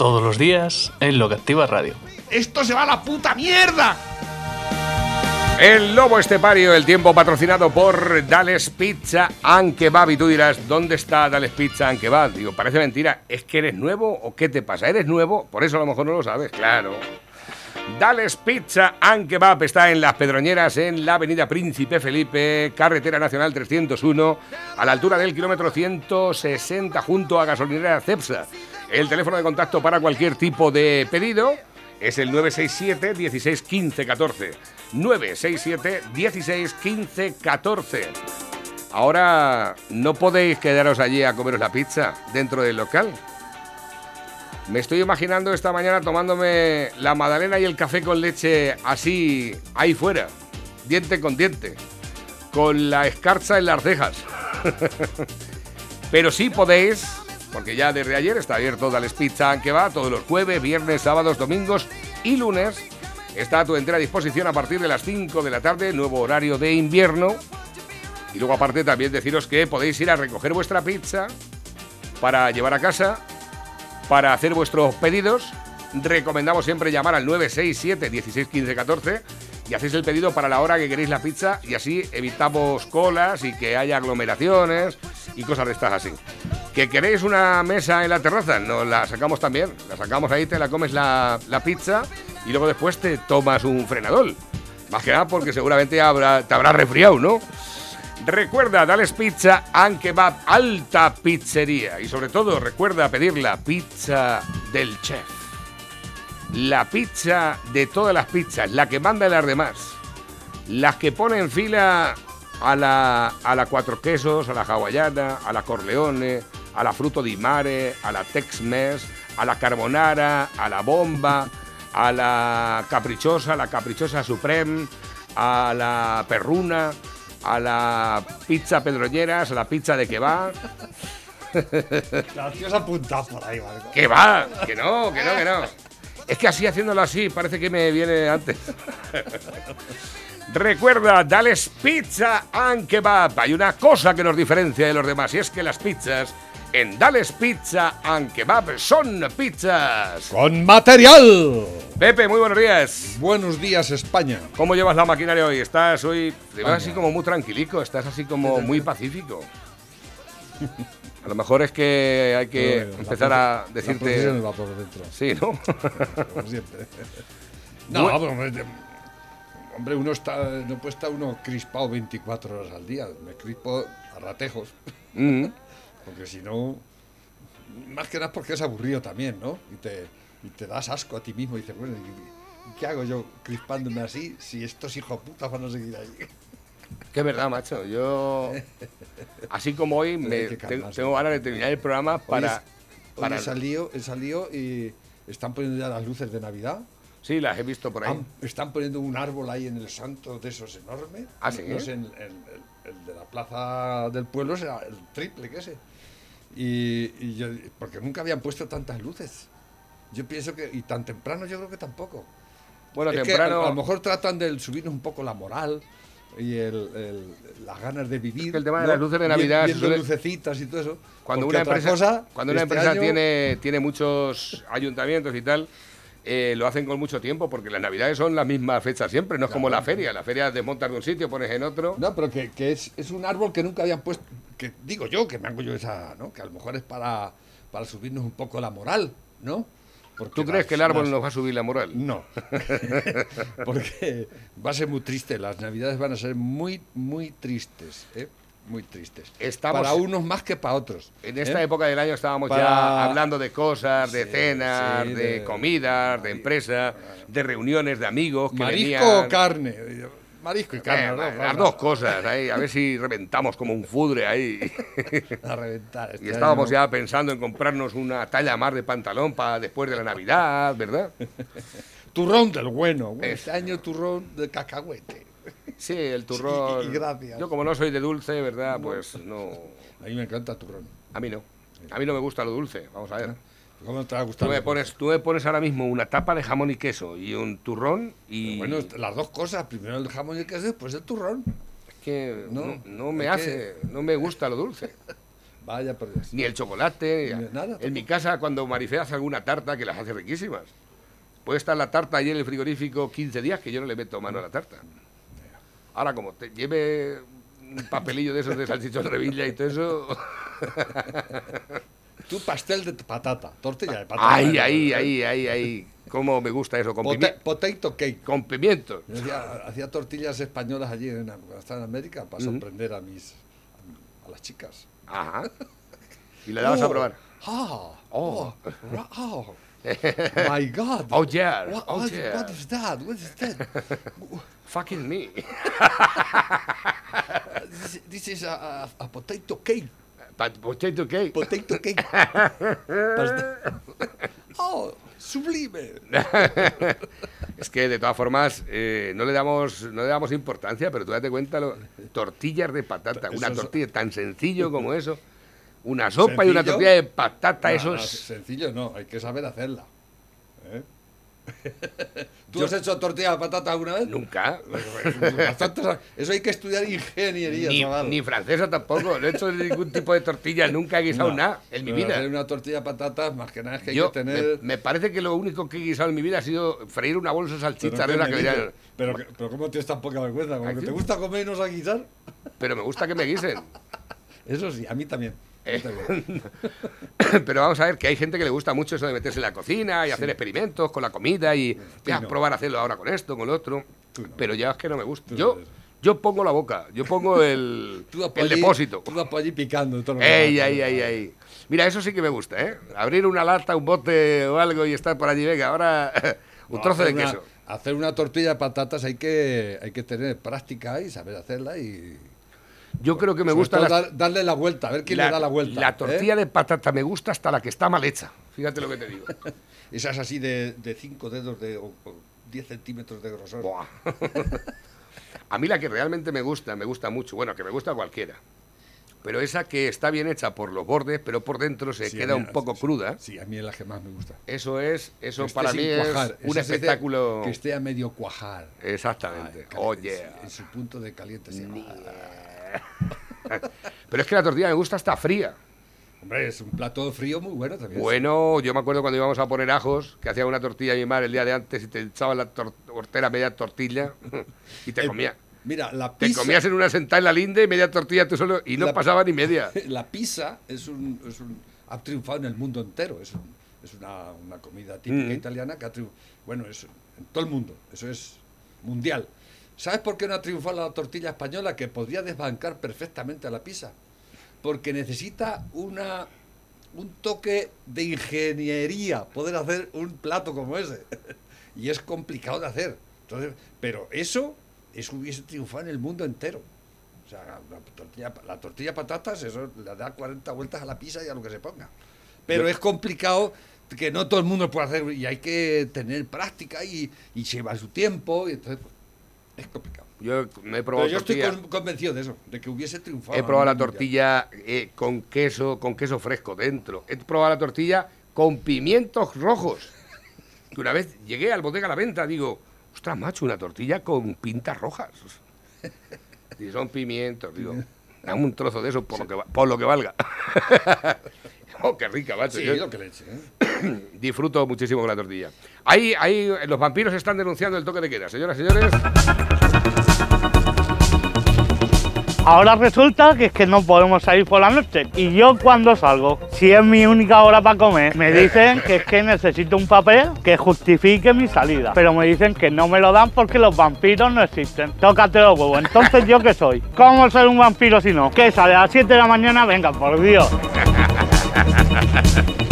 Todos los días en Lo que Activa Radio. ¡Esto se va a la puta mierda! El Lobo Estepario, el tiempo patrocinado por Dales Pizza and Kebab. Y tú dirás, ¿dónde está Dales Pizza and Kebab? Digo, parece mentira. ¿Es que eres nuevo o qué te pasa? ¿Eres nuevo? Por eso a lo mejor no lo sabes, claro. Dales Pizza and Kebab está en Las Pedroñeras, en la avenida Príncipe Felipe, carretera nacional 301, a la altura del kilómetro 160, junto a gasolinera Cepsa. El teléfono de contacto para cualquier tipo de pedido es el 967 16 15 14. 967 16 15 14. Ahora no podéis quedaros allí a comeros la pizza dentro del local. Me estoy imaginando esta mañana tomándome la magdalena y el café con leche así ahí fuera, diente con diente, con la escarcha en las cejas. Pero sí podéis, porque ya desde ayer está abierto Dales Pizza que va todos los jueves, viernes, sábados, domingos y lunes. Está a tu entera disposición a partir de las 5 de la tarde, nuevo horario de invierno. Y luego aparte también deciros que podéis ir a recoger vuestra pizza para llevar a casa, para hacer vuestros pedidos. Recomendamos siempre llamar al 967 16 15 14 y hacéis el pedido para la hora que queréis la pizza y así evitamos colas y que haya aglomeraciones y cosas de estas así. ¿Que queréis una mesa en la terraza? Nos la sacamos también. La sacamos ahí, te la comes la, la pizza y luego después te tomas un frenador. Más que nada porque seguramente habrá, te habrá resfriado, ¿no? Recuerda, Dales Pizza and Kebab, alta pizzería. Y sobre todo, recuerda pedir la pizza del chef. La pizza de todas las pizzas, la que manda las demás. Las que pone en fila a la, a la cuatro quesos, a la hawaiana, a la corleone, a la fruto di mare, a la tex-mex, a la carbonara, a la bomba, a la caprichosa, a la caprichosa supreme, a la perruna, a la pizza pedroñeras, a la pizza de que va. La tío se ha apuntado por ahí, Marco. Que va, que no, que no, que no. Es que así haciéndolo así parece que me viene antes. Recuerda, Dales Pizza and Kebab. Hay una cosa que nos diferencia de los demás y es que las pizzas en Dales Pizza and Kebab son pizzas. ¡Con material! Pepe, muy buenos días. Buenos días, España. ¿Cómo llevas la maquinaria hoy? ¿Estás hoy te ves así como muy tranquilico? ¿Estás así como muy pacífico? A lo mejor es que hay que No, la empezar a decirte... La procesión va por dentro, Sí, ¿no? como siempre. No, Bueno. hombre, hombre, uno está, no puede estar uno crispado 24 horas al día. Me crispo a ratejos, Mm. porque si no, más que nada porque es aburrido también, ¿no? Y te, y te das asco a ti mismo y dices, bueno, ¿y, y qué hago yo crispándome así si estos hijos putas van a seguir ahí? Que es verdad, macho. Yo, así como hoy, me, calmarse. tengo ganas de terminar el programa para... Hoy, para he salido, he salido y están poniendo ya las luces de Navidad. Sí, las he visto por ahí. Han- están poniendo un árbol ahí en el santo de esos enormes. ¿Ah, sí? No sé, el, el- el- el de la plaza del pueblo será el triple que ese. Y, y yo, porque nunca habían puesto tantas luces. Yo pienso que, y tan temprano yo creo que tampoco. Bueno, Es que temprano... a, a lo mejor tratan de subirnos un poco la moral y el, el- las ganas de vivir. que el tema de las luces de Vi- Navidad se Viendo suele- lucecitas y todo eso. Cuando una empresa, cosa, cuando una este empresa año- tiene, tiene muchos ayuntamientos y tal, eh, lo hacen con mucho tiempo, porque las navidades son las mismas fechas siempre, no es como la feria. La feria desmontas de un sitio, pones en otro. No, pero que, que es, es un árbol que nunca habían puesto, que digo yo, que me hago yo esa, ¿no? Que a lo mejor es para, para subirnos un poco la moral, ¿no? Porque ¿Tú crees las- que el árbol las- nos va a subir la moral? No, porque va a ser muy triste, las navidades van a ser muy, muy tristes, ¿eh? Muy tristes. Estamos- Para unos más que para otros. En esta ¿eh? época del año estábamos ya hablando de cosas, de Sí, cenas, sí, de, de- comidas, de empresas, de reuniones de amigos que Marisco venían. o carne. Marisco y carne. Eh, las dos, cosas, ahí, a ver si reventamos como un fudre ahí. A reventar. este Y estábamos año. ya pensando en comprarnos una talla más de pantalón para después de la Navidad, ¿verdad? Turrón del bueno. Bueno, Es- Este año turrón de cacahuete. Sí, el turrón. y gracias. Yo como no soy de dulce, ¿verdad? Pues no. A mí me encanta el turrón. A mí no. A mí no me gusta lo dulce. Vamos a ver. ¿Cómo te va a Tú gustar? me pones, tú me pones ahora mismo una tapa de jamón y queso y un turrón y Bueno, las dos cosas. Primero el jamón y el queso, después el turrón. es que no, no, no me hace, no me gusta lo dulce. Vaya por Dios. Ni el chocolate. Ni nada, en mi casa, cuando Marifé hace alguna tarta, que las hace riquísimas. Puede estar la tarta ahí en el frigorífico 15 días que yo no le meto mano a la tarta. Ahora, como te lleve un papelillo de esos de salchichón revilla y todo eso. Tu pastel de patata, tortilla de patata. Ay, ¿eh? ahí, ahí, ahí, ahí. ¿Cómo me gusta eso? Con, pimi- potato cake. con pimientos. Yo hacía, hacía tortillas españolas allí en, cuando estaba en América para sorprender a mis a las chicas. Ajá. Y le dabas a Oh, probar. Ah, Oh. oh, oh. My God. Oh, yeah. What, Oh, what- yeah. what is that? What is that? Fucking me. this, this is a, a, a potato cake. Potato cake. Potato cake. Oh, sublime. Es que de todas formas eh, no le damos no le damos importancia, pero tú date cuenta lo, tortillas de patata, una es- tortilla tan sencillo como eso, una sopa y una tortilla de patata, No, eso no, es sencillo no, hay que saber hacerla. ¿Tú has hecho tortilla de patata alguna vez? nunca Bastante eso hay que estudiar ingeniería, ni, ni francesa tampoco, no he hecho ningún tipo de tortilla, nunca he guisado No, nada en mi vida. Una tortilla de patatas, más que nada es que hay Yo, que me, tener. me parece que lo único que he guisado en mi vida ha sido freír una bolsa de salchicha ¿qué de la me que venía- pero, que- pero ¿cómo tienes tan poca vergüenza? Que Aquí. te gusta comer y no sabes guisar. pero me gusta que me guisen. Eso sí, a mí también. Eh. Pero vamos a ver que hay gente que le gusta mucho eso de meterse en la cocina y hacer experimentos con la comida y no. probar a hacerlo ahora con esto, con lo otro. No. Pero ya es que no me gusta. Tú Yo, no yo pongo la boca, yo pongo el, Tú el allí- depósito. Tú vas por allí picando todo lo Ey. Mira, eso sí que me gusta, ¿eh? Abrir una lata, un bote o algo y estar por allí, venga, ahora un No, trozo de una- queso. hacer una tortilla de patatas hay que, hay que tener práctica y saber hacerla y. Yo creo que me sobre gusta la, dar- darle la vuelta, a ver quién le da la vuelta. la ¿eh? tortilla de patata me gusta hasta la que está mal hecha. Fíjate lo que te digo. Esas así de 5 dedos de, o 10 centímetros de grosor. Buah. A mí la que realmente me gusta, me gusta mucho, bueno, que me gusta cualquiera. Pero esa que está bien hecha por los bordes, pero por dentro se Sí, queda mí- un poco sí, cruda. Sí, a mí es la que más me gusta. Eso es, eso Que esté para mí es cuajar. un Esa se dice espectáculo. Que esté a medio cuajar. Exactamente. Ay, Oh, yeah. En su punto de caliente. sí. Pero es que la tortilla me gusta hasta fría. Hombre, es un plato frío muy bueno también. Bueno, yo me acuerdo cuando íbamos a poner ajos, que hacía una tortilla mi madre el día de antes y te echaba la tor- hortera media tortilla y te El- comía. Mira, la Te pizza, comías en una sentada en la linde, media tortilla tú solo y no La- pasaba ni media. la pizza es un, es un- ha triunfado en el mundo entero. Es, un- es una, una comida típica Mm. italiana que ha triunfado. Bueno, es en todo el mundo. Eso es mundial. ¿Sabes por qué no ha triunfado la tortilla española? Que podría desbancar perfectamente a la pizza. Porque necesita una, un toque de ingeniería poder hacer un plato como ese. y es complicado de hacer. Entonces, pero eso, eso hubiese triunfado en el mundo entero. O sea, la tortilla, la tortilla patatas, eso le da 40 vueltas a la pizza y a lo que se ponga. Pero Yo- es complicado que no todo el mundo puede hacer y hay que tener práctica y, y lleva su tiempo y entonces pues, es complicado. Yo me he probado Pero yo estoy con- convencido de eso, de que hubiese triunfado. He probado la tortilla eh, con queso, con queso fresco dentro. He probado la tortilla con pimientos rojos. Que una vez llegué al bodega a la venta, digo, ostras, macho, una tortilla con pintas rojas. Y son pimientos, digo, dame un trozo de eso por, lo, que, por lo que valga. oh, qué rica, macho. Sí, Yo lo que le eche. ¿eh? disfruto muchísimo con la tortilla. Ahí, ahí, los vampiros están denunciando el toque de queda. Señoras y señores, Ahora resulta que es que no podemos salir por la noche. Y yo cuando salgo, si es mi única hora para comer, me dicen que es que necesito un papel que justifique mi salida. Pero me dicen que no me lo dan porque los vampiros no existen. Tócate los huevos. Entonces, ¿yo qué soy? ¿Cómo ser un vampiro si no? ¿Qué sale a las 7 de la mañana? Venga, por Dios.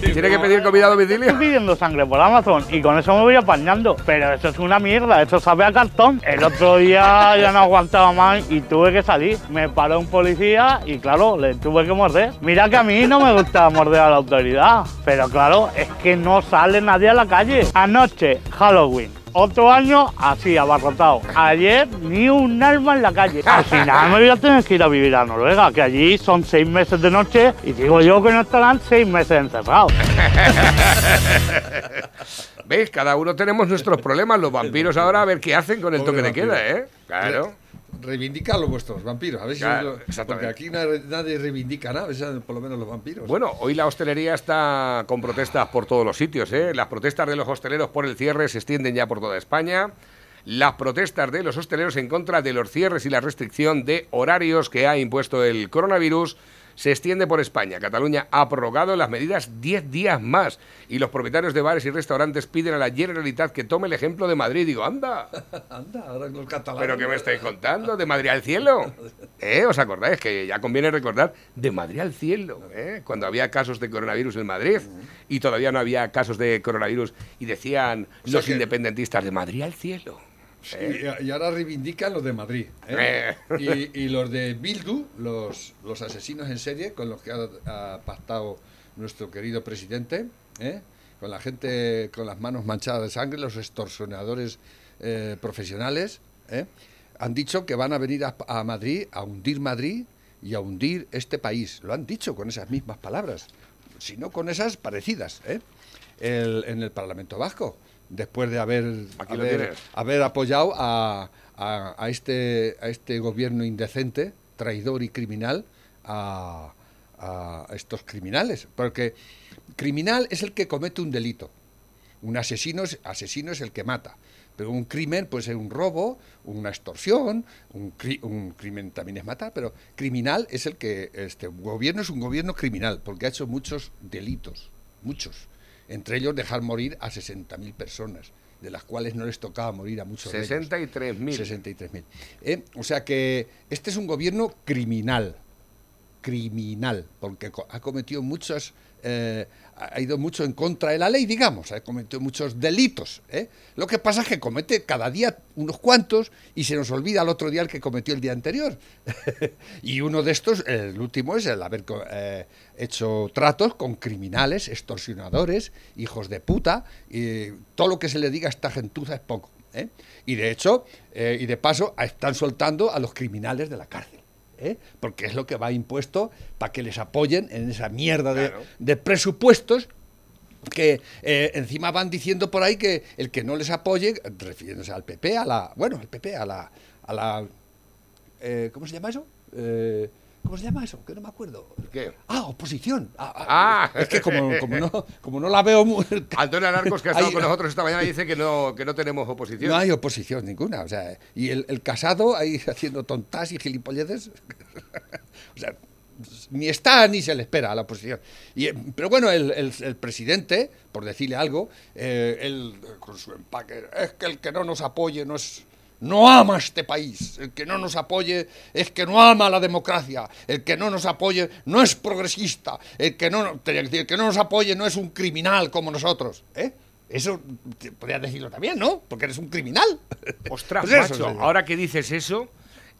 ¿Tiene que pedir comida a domicilio? Estoy pidiendo sangre por Amazon y con eso me voy apañando. Pero eso es una mierda, eso sabe a cartón. El otro día ya no aguantaba más y tuve que salir. Me paró un policía y claro, le tuve que morder. Mira que a mí no me gusta morder a la autoridad. Pero claro, es que no sale nadie a la calle. Anoche, Halloween. Otro año así, abarrotado. Ayer ni un alma en la calle. Al final me voy a tener que ir a vivir a Noruega, que allí son seis meses de noche y digo yo que no estarán seis meses encerrados. ¿Ves? Cada uno tenemos nuestros problemas. Los vampiros ahora a ver qué hacen con el toque de queda, ¿eh? Claro. Reivindicarlo vuestros vampiros. A ver si Claro, lo- exactamente. porque aquí nadie, nadie reivindica nada, por lo menos los vampiros. Bueno, hoy la hostelería está con protestas por todos los sitios. ¿eh? Las protestas de los hosteleros por el cierre se extienden ya por toda España. Las protestas de los hosteleros en contra de los cierres y la restricción de horarios que ha impuesto el coronavirus se extiende por España. Cataluña ha prorrogado las medidas 10 días más y los propietarios de bares y restaurantes piden a la Generalitat que tome el ejemplo de Madrid. Digo, anda, Anda, ahora los catalanes. ¿pero qué me estáis contando? ¿De Madrid al cielo? ¿Eh? ¿Os acordáis? Que ya conviene recordar de Madrid al cielo. ¿eh? Cuando había casos de coronavirus en Madrid y todavía no había casos de coronavirus y decían O sea los que- independentistas de Madrid al cielo. Sí, y, y ahora reivindican los de Madrid. ¿eh? Eh. Y, y los de Bildu, los, los asesinos en serie con los que ha, ha pactado nuestro querido presidente, ¿eh? con la gente con las manos manchadas de sangre, los extorsionadores profesionales, ¿eh? han dicho que van a venir a, a Madrid a hundir Madrid y a hundir este país. Lo han dicho con esas mismas palabras, si no con esas parecidas, ¿eh? El- en el Parlamento Vasco. Después de haber, haber apoyado a, a- a este, a este gobierno indecente, traidor y criminal, a, a estos criminales. Porque criminal es el que comete un delito. Un asesino es, asesino es el que mata. Pero un crimen puede ser un robo, una extorsión, un, cri- un crimen también es matar, pero criminal es el que, este gobierno es un gobierno criminal, porque ha hecho muchos delitos, muchos. Entre ellos dejar morir a 60.000 personas, de las cuales no les tocaba morir a muchos de ellos. 63.000. 63.000. ¿eh? O sea que este es un gobierno criminal, criminal, porque ha cometido muchos, eh, ha ido mucho en contra de la ley, digamos, ha cometido muchos delitos. ¿eh? Lo que pasa es que comete cada día unos cuantos y se nos olvida el otro día el que cometió el día anterior. y uno de estos, el último, es el haber eh, hecho tratos con criminales, extorsionadores, hijos de puta, y todo lo que se le diga a esta gentuza es poco. ¿eh? Y de hecho, eh, y de paso, están soltando a los criminales de la cárcel. ¿Eh? Porque es lo que va impuesto para que les apoyen en esa mierda de, Claro. de presupuestos que eh, encima van diciendo por ahí que el que no les apoye, refiriéndose al PP, a la, bueno, al PP, a la, a la, eh, ¿cómo se llama eso? Eh, ¿Cómo se llama eso? Que no me acuerdo. ¿Qué? Ah, oposición. Ah, ah, Ah. Es que como, como no, como no la veo muy... Antonio Alarcos, que ha estado Hay- con nosotros esta mañana, dice que no, que no tenemos oposición. No hay oposición ninguna. O sea, y el, el casado ahí haciendo tontas y gilipolleces. o sea, ni está ni se le espera a la oposición. Y, pero bueno, el, el- el presidente, por decirle algo, eh, él con su empaque, es que el que no nos apoye no es. No ama este país. El que no nos apoye es que no ama la democracia. El que no nos apoye no es progresista. El que no, el que no nos apoye no es un criminal como nosotros. ¿eh? Eso podrías decirlo también, ¿no? Porque eres un criminal. Ostras, Pues eso, macho, ahora que dices eso,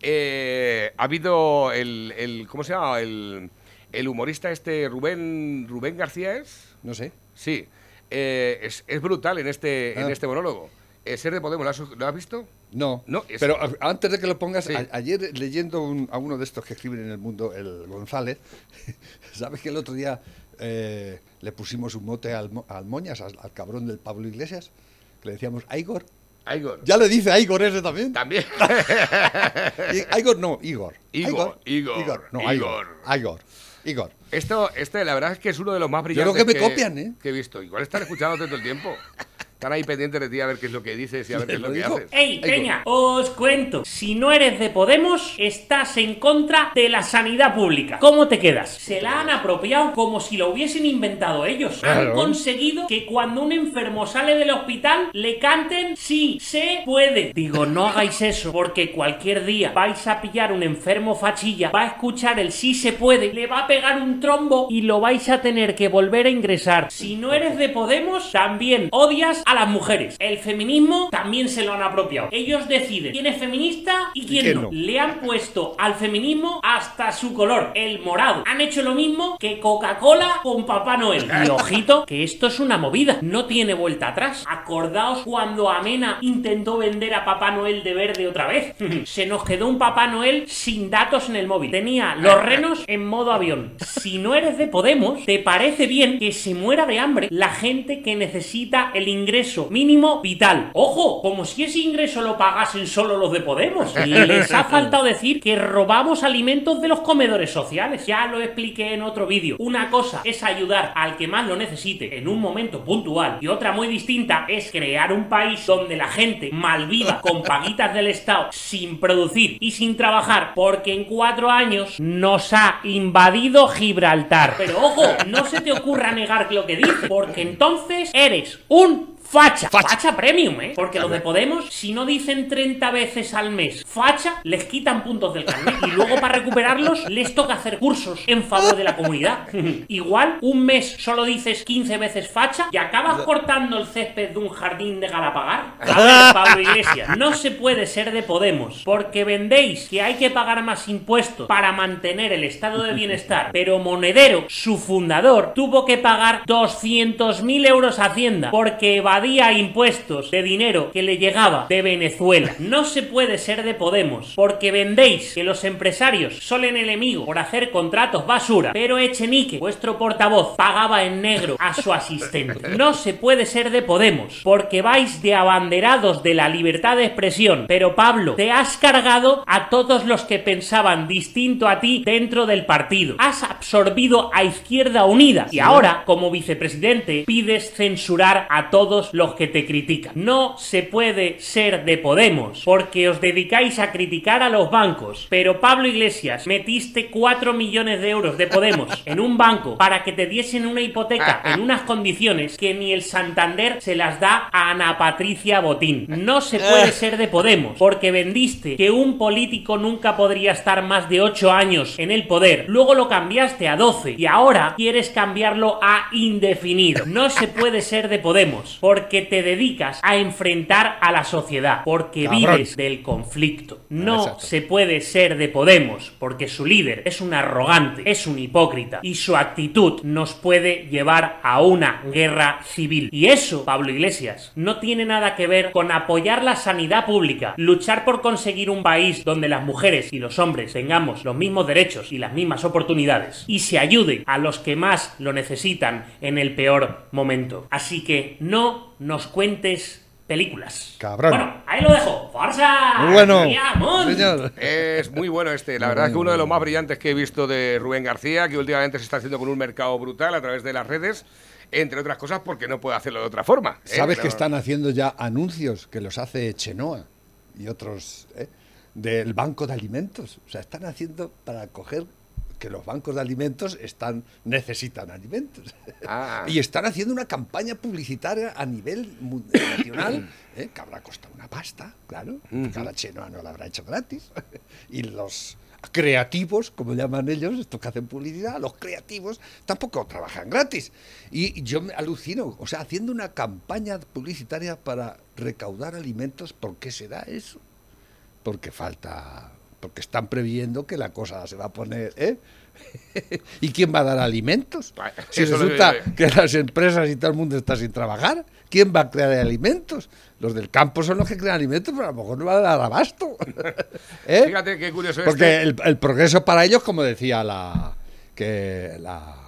eh, ha habido el, el- ¿cómo se llama? El, el humorista este, Rubén, Rubén García es, No sé. sí, eh, es, es brutal en este, en Ah. este monólogo. Eh, Ser de Podemos, ¿lo has, visto? No, No, es- pero a- antes de que lo pongas, Sí. a- ayer leyendo un- a uno de estos que escriben en el mundo, el González, ¿sabes que el otro día eh, le pusimos un mote al, al Moñas, al, al cabrón del Pablo Iglesias, que le decíamos Igor? Igor. Ya le dice Igor ese también. También. I- Igor no, Igor. Igor, Igor, no, Igor. Igor. Igor. Igor. Esto, este, la verdad es que es uno de los más brillantes creo que me copian, ¿eh? que he visto. Igual están escuchándote todo el tiempo. Están ahí pendientes de ti a ver qué es lo que dices y a ver qué es lo ¿Lo que haces. ¡Ey, Peña! Os cuento. Si no eres de Podemos, estás en contra de la sanidad pública. ¿Cómo te quedas? Se la han apropiado como si lo hubiesen inventado ellos. Han conseguido que cuando un enfermo sale del hospital le canten sí, se puede. Digo, no hagáis eso, porque cualquier día vais a pillar un enfermo fachilla, va a escuchar el sí se puede, le va a pegar un trombo y lo vais a tener que volver a ingresar. Si no eres de Podemos, también odias a las mujeres. El feminismo también se lo han apropiado. Ellos deciden quién es feminista y quién, quién no. no? Le han puesto al feminismo hasta su color, el morado. Han hecho lo mismo que Coca-Cola con Papá Noel. Y ojito, que esto es una movida, no tiene vuelta atrás. Acordaos cuando Amena intentó vender a Papá Noel de verde otra vez. Se nos quedó un Papá Noel sin datos en el móvil. Tenía los renos en modo avión. Si no eres de Podemos, ¿te parece bien que se muera de hambre la gente que necesita el ingreso mínimo vital? Ojo, como si ese ingreso lo pagasen solo los de Podemos. Les ha faltado decir que robamos alimentos de los comedores sociales. Ya lo expliqué en otro vídeo. Una cosa es ayudar al que más lo necesite en un momento puntual y otra muy distinta es crear un país donde la gente malviva con paguitas del Estado sin producir y sin trabajar porque en cuatro años nos ha invadido Gibraltar. Pero ojo, no se te ocurra negar lo que dice porque entonces eres un Facha. facha, premium, ¿eh? Porque los de Podemos, si no dicen 30 veces al mes facha, les quitan puntos del carnet. Y luego para recuperarlos, les toca hacer cursos en favor de la comunidad. Igual, un mes solo dices 15 veces facha y acabas cortando el césped de un jardín de Galapagar. Pablo Iglesias, no se puede ser de Podemos, porque vendéis que hay que pagar más impuestos para mantener el estado de bienestar, pero Monedero, su fundador, tuvo que pagar 200.000 euros a Hacienda porque evadía impuestos de dinero que le llegaba de Venezuela. No se puede ser de Podemos, porque vendéis que los empresarios son el enemigo por hacer contratos basura, pero Echenique, vuestro portavoz, pagaba en negro a su asistente. No se puede ser de Podemos, porque vais de abanderados de la libertad de expresión, pero Pablo, te has cargado a todos los que pensaban distinto a ti dentro del partido. Has absorbido a Izquierda Unida y ahora, como vicepresidente, pides censurar a todos los que te critican. No se puede ser de Podemos, porque os dedicáis a criticar a los bancos. Pero Pablo Iglesias, metiste 4 millones de euros de Podemos en un banco para que te diesen una hipoteca en unas condiciones que ni el Santander se las da a Ana Patricia Botín. No se puede ser de Podemos, porque vendiste que un político nunca podría estar más de 8 años en el poder. Luego lo cambiaste a 12 y ahora quieres cambiarlo a indefinido. No se puede ser de Podemos, porque te dedicas a enfrentar a la sociedad, porque Cabrón. vives del conflicto. No Exacto. se puede ser de Podemos, porque su líder es un arrogante, es un hipócrita, y su actitud nos puede llevar a una guerra civil. Y eso, Pablo Iglesias, no tiene nada que ver con apoyar la sanidad pública, luchar por conseguir un país donde las mujeres y los hombres tengamos los mismos derechos y las mismas oportunidades, y se ayude a los que más lo necesitan en el peor momento. Así que no nos cuentes películas. Cabrón. Bueno, ahí lo dejo. ¡Forza! Muy bueno. Señor. Es muy bueno este, la verdad es que uno de los más brillantes que he visto de Rubén García, que últimamente se está haciendo con un mercado brutal a través de las redes, entre otras cosas porque no puede hacerlo de otra forma. ¿eh? ¿Sabes que están haciendo ya anuncios que los hace Chenoa y otros ¿eh? del Banco de Alimentos? O sea, están haciendo para coger que los bancos de alimentos están necesitan alimentos. Ah. Y están haciendo una campaña publicitaria a nivel mu- nacional ¿eh? que habrá costado una pasta, claro. Cada Chenoa no la habrá hecho gratis. y los creativos, como llaman ellos, estos que hacen publicidad, los creativos tampoco trabajan gratis. Y yo me alucino, o sea, haciendo una campaña publicitaria para recaudar alimentos, ¿por qué será eso? Porque falta, porque están previendo que la cosa se va a poner, ¿eh? ¿Y quién va a dar alimentos? Si eso resulta que las empresas y todo el mundo está sin trabajar, ¿quién va a crear alimentos? Los del campo son los que crean alimentos, pero a lo mejor no va a dar abasto. ¿Eh? Fíjate qué curioso es. Porque el, el progreso para ellos, como decía la que la,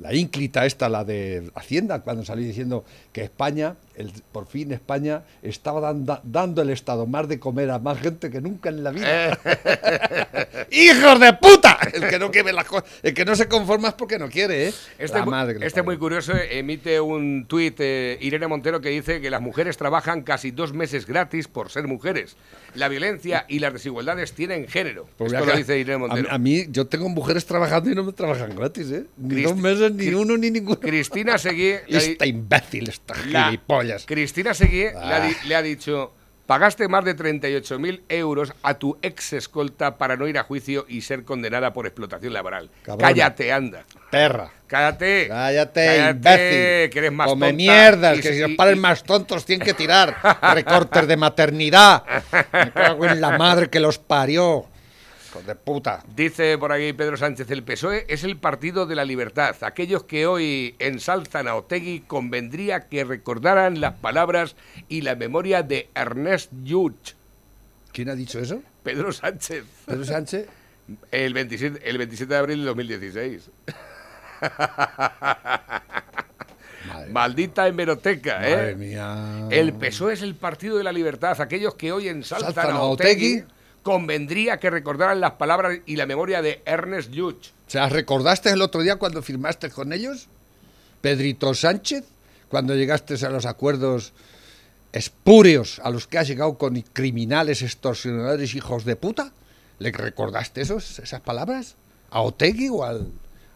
la ínclita esta, la de Hacienda, cuando salió diciendo que España, el- por fin España, estaba dando, dando el Estado más de comer a más gente que nunca en la vida. ¡Hijos de puta! El que no quiere las cosas, el que no se conforma es porque no quiere, ¿eh? Este, madre que lo este muy curioso emite un tuit eh, Irene Montero que dice que las mujeres trabajan casi dos meses gratis por ser mujeres. La violencia y las desigualdades tienen género. Pues Esto lo dice Irene Montero. A, mí, yo tengo mujeres trabajando y no me trabajan gratis, ¿eh? Ni Cristi- dos meses, ni Cri- uno, ni ninguno. Cristina Seguí Esta imbécil, esta la- gilipollas. Cristina Seguí le, ha Ah. le ha dicho pagaste más de 38.000 euros a tu ex escolta para no ir a juicio y ser condenada por explotación laboral. Cabrona. Cállate, anda. Perra. Cállate. Cállate, Cállate, imbécil. que eres más Come tonta mierdas, y- que si los padres y- más tontos tienen que tirar. Recortes de maternidad. Me cago en la madre que los parió. De puta. Dice por aquí Pedro Sánchez, el PSOE es el partido de la libertad. Aquellos que hoy ensalzan a Otegui convendría que recordaran las palabras y la memoria de Ernest Lluch. ¿Quién ha dicho eso? Pedro Sánchez, Pedro Sánchez. el 27, el 27 de abril de 2016. Madre, Maldita hemeroteca, madre ¿eh? mía. El PSOE es el partido de la libertad. Aquellos que hoy ensalzan Saltan a a Otegui. Convendría que recordaran las palabras y la memoria de Ernest Lluch. ¿Se las recordaste el otro día cuando firmaste con ellos? Pedrito Sánchez, cuando llegaste a los acuerdos espúreos a los que has llegado con criminales, extorsionadores, hijos de puta. ¿Le recordaste esos, esas palabras? ¿A Otegui o al,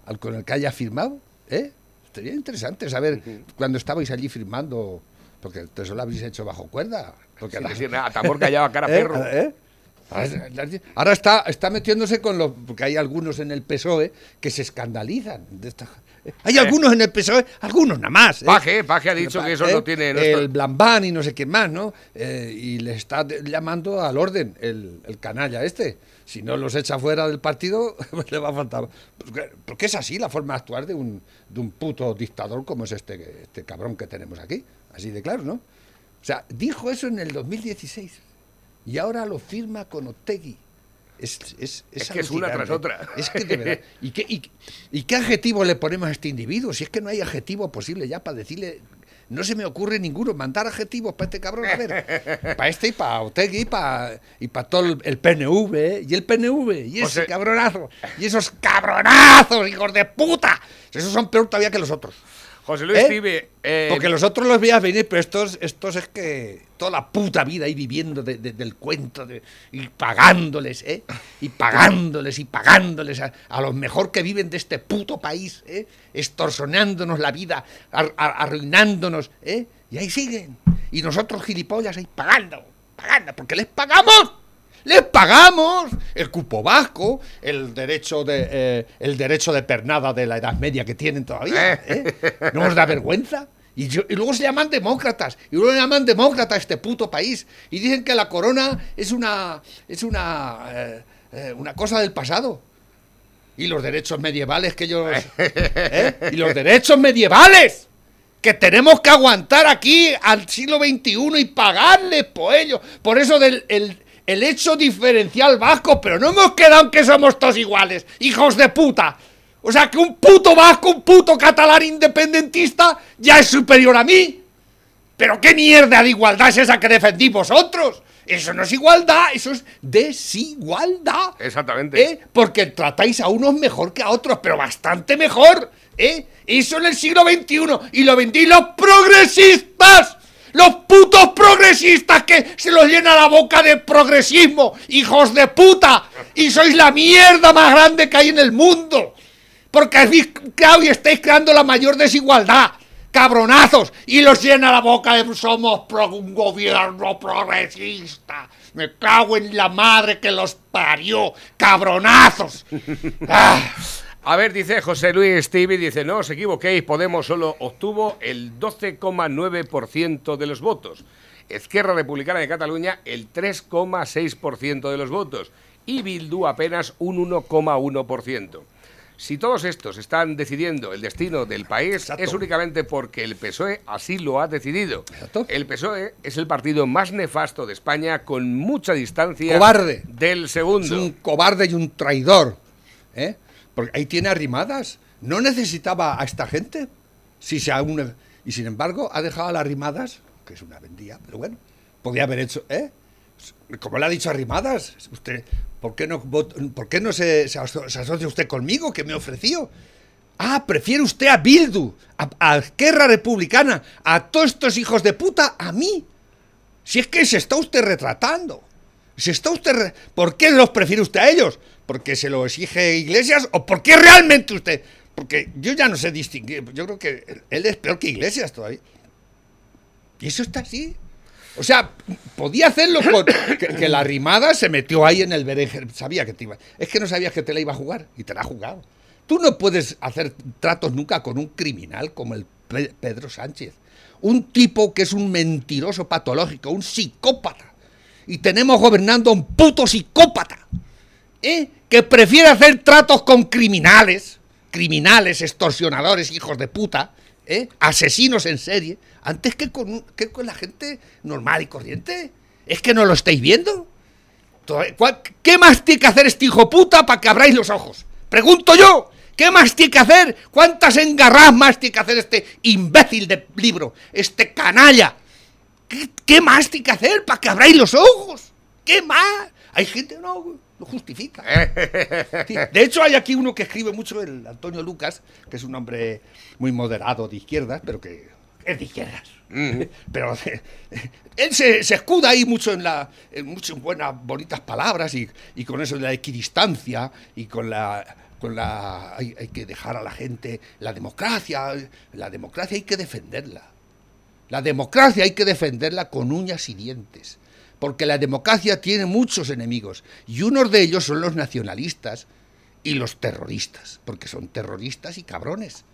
al con el que haya firmado? ¿Eh? Sería interesante saber cuando estabais allí firmando, porque eso lo habéis hecho bajo cuerda. Porque Sin la- nada, tambor callaba cara ¿Eh? perro. ¿Eh? Ahora está, está metiéndose con los. Porque hay algunos en el PSOE que se escandalizan. De esta- hay algunos en el PSOE, algunos nada más. ¿eh? Paje, Paje ha dicho que eso ¿Eh? no tiene... El Blambán y no sé qué más, ¿no? Eh, y le está llamando al orden el, el canalla este. Si no los echa fuera del partido, pues le va a faltar. Porque, porque es así la forma de actuar de un, de un puto dictador como es este, este cabrón que tenemos aquí. Así de claro, ¿no? O sea, dijo eso en el 2016 y ahora lo firma con Otegui. Es, es, Es que es una tras otra. Es que de verdad. ¿Y qué, y, y qué adjetivo le ponemos a este individuo? Si es que no hay adjetivo posible ya para decirle. No se me ocurre ninguno. Mandar adjetivos para este cabrón. A ver. Para este y para Otegui y para y para todo el, PNV. ¿eh? Y el PNV. Y ese cabronazo. Y esos cabronazos, hijos de puta. Esos son peor todavía que los otros. José Luis ¿Eh? Tibe, eh, Porque los otros los veías venir, pero estos, estos es que toda la puta vida ahí viviendo de- de- del cuento de- y pagándoles, ¿eh? Y pagándoles y pagándoles a, a los mejor que viven de este puto país, ¿eh? Extorsionándonos la vida, ar- ar- arruinándonos, ¿eh? Y ahí siguen. Y nosotros gilipollas ahí pagando, pagando, porque les pagamos. Les pagamos el cupo vasco, el derecho de eh, el derecho de pernada de la Edad Media que tienen todavía. ¿eh? ¿No os da vergüenza? Y, yo- y luego se llaman demócratas, y luego llaman demócrata a este puto país. Y dicen que la corona es una es una eh, eh, una cosa del pasado. Y los derechos medievales que ellos. ¿eh? Y los derechos medievales que tenemos que aguantar aquí al siglo XXI y pagarles por ello. Por eso del el, el hecho diferencial vasco, pero no hemos quedado en que somos todos iguales, hijos de puta. O sea, que un puto vasco, un puto catalán independentista ya es superior a mí. Pero qué mierda de igualdad es esa que defendís vosotros. Eso no es igualdad, eso es desigualdad. Exactamente. ¿Eh? Porque tratáis a unos mejor que a otros, pero bastante mejor. ¿eh? Eso en el siglo XXI. Y lo vendí los progresistas. Los putos progresistas que se los llena la boca de progresismo. Hijos de puta. Y sois la mierda más grande que hay en el mundo. Porque habéis creado y estáis creando la mayor desigualdad. Cabronazos. Y los llena la boca de somos pro- un gobierno progresista. Me cago en la madre que los parió. Cabronazos. Ah. A ver, dice José Luis Tibi, dice, no os equivoquéis, Podemos solo obtuvo el 12,9% de los votos. Esquerra Republicana de Cataluña el 3,6% de los votos. Y Bildu apenas un 1,1%. Si todos estos están decidiendo el destino del país, Exacto. es únicamente porque el PSOE así lo ha decidido. Exacto. El PSOE es el partido más nefasto de España con mucha distancia Cobarde. del Es segundo. un cobarde y un traidor. ¿eh? Porque ahí tiene arrimadas. No necesitaba a esta gente. Si se aúne- y sin embargo ha dejado a las arrimadas, que es una vendía, pero bueno, podía haber hecho, ¿eh? Como le ha dicho Arrimadas, usted, ¿por qué no, por qué no se, se aso- se asocia usted conmigo, que me ofreció? Ah, prefiere usted a Bildu, a, a Esquerra Republicana, a todos estos hijos de puta, a mí. Si es que se está usted retratando. Se está usted... ¿Por qué los prefiere usted a ellos? ¿Porque se lo exige Iglesias o porque realmente usted... Porque yo ya no sé distinguir. Yo creo que él es peor que Iglesias todavía. Y eso está así. O sea, podía hacerlo con... Que, la rimada se metió ahí en el berenjen. Sabía que te iba... Es que no sabías que te la iba a jugar. Y te la ha jugado. Tú no puedes hacer tratos nunca con un criminal como el Pe- Pedro Sánchez. Un tipo que es un mentiroso patológico, un psicópata. Y tenemos gobernando a un puto psicópata. ¿eh? Que prefiere hacer tratos con criminales, criminales, extorsionadores, hijos de puta, ¿eh? asesinos en serie, antes que con, que con la gente normal y corriente. ¿Es que no lo estáis viendo? Toda- ¿cuál- ¿Qué más tiene que hacer este hijo puta para que abráis los ojos? Pregunto yo. ¿Qué más tiene que hacer? ¿Cuántas engarras más tiene que hacer este imbécil de libro? Este canalla. ¿Qué, más tiene que hacer para que abráis los ojos? ¿Qué más? Hay gente no lo justifica. De hecho, hay aquí uno que escribe mucho, el Antonio Lucas, que es un hombre muy moderado de izquierdas, pero que es de izquierdas. Pero eh, él se, se escuda ahí mucho en, la, en mucho en buenas, bonitas palabras y, y con eso de la equidistancia y con la... Con la hay, hay que dejar a la gente la democracia. La democracia hay que defenderla. La democracia hay que defenderla con uñas y dientes, porque la democracia tiene muchos enemigos, y unos de ellos son los nacionalistas y los terroristas, porque son terroristas y cabrones.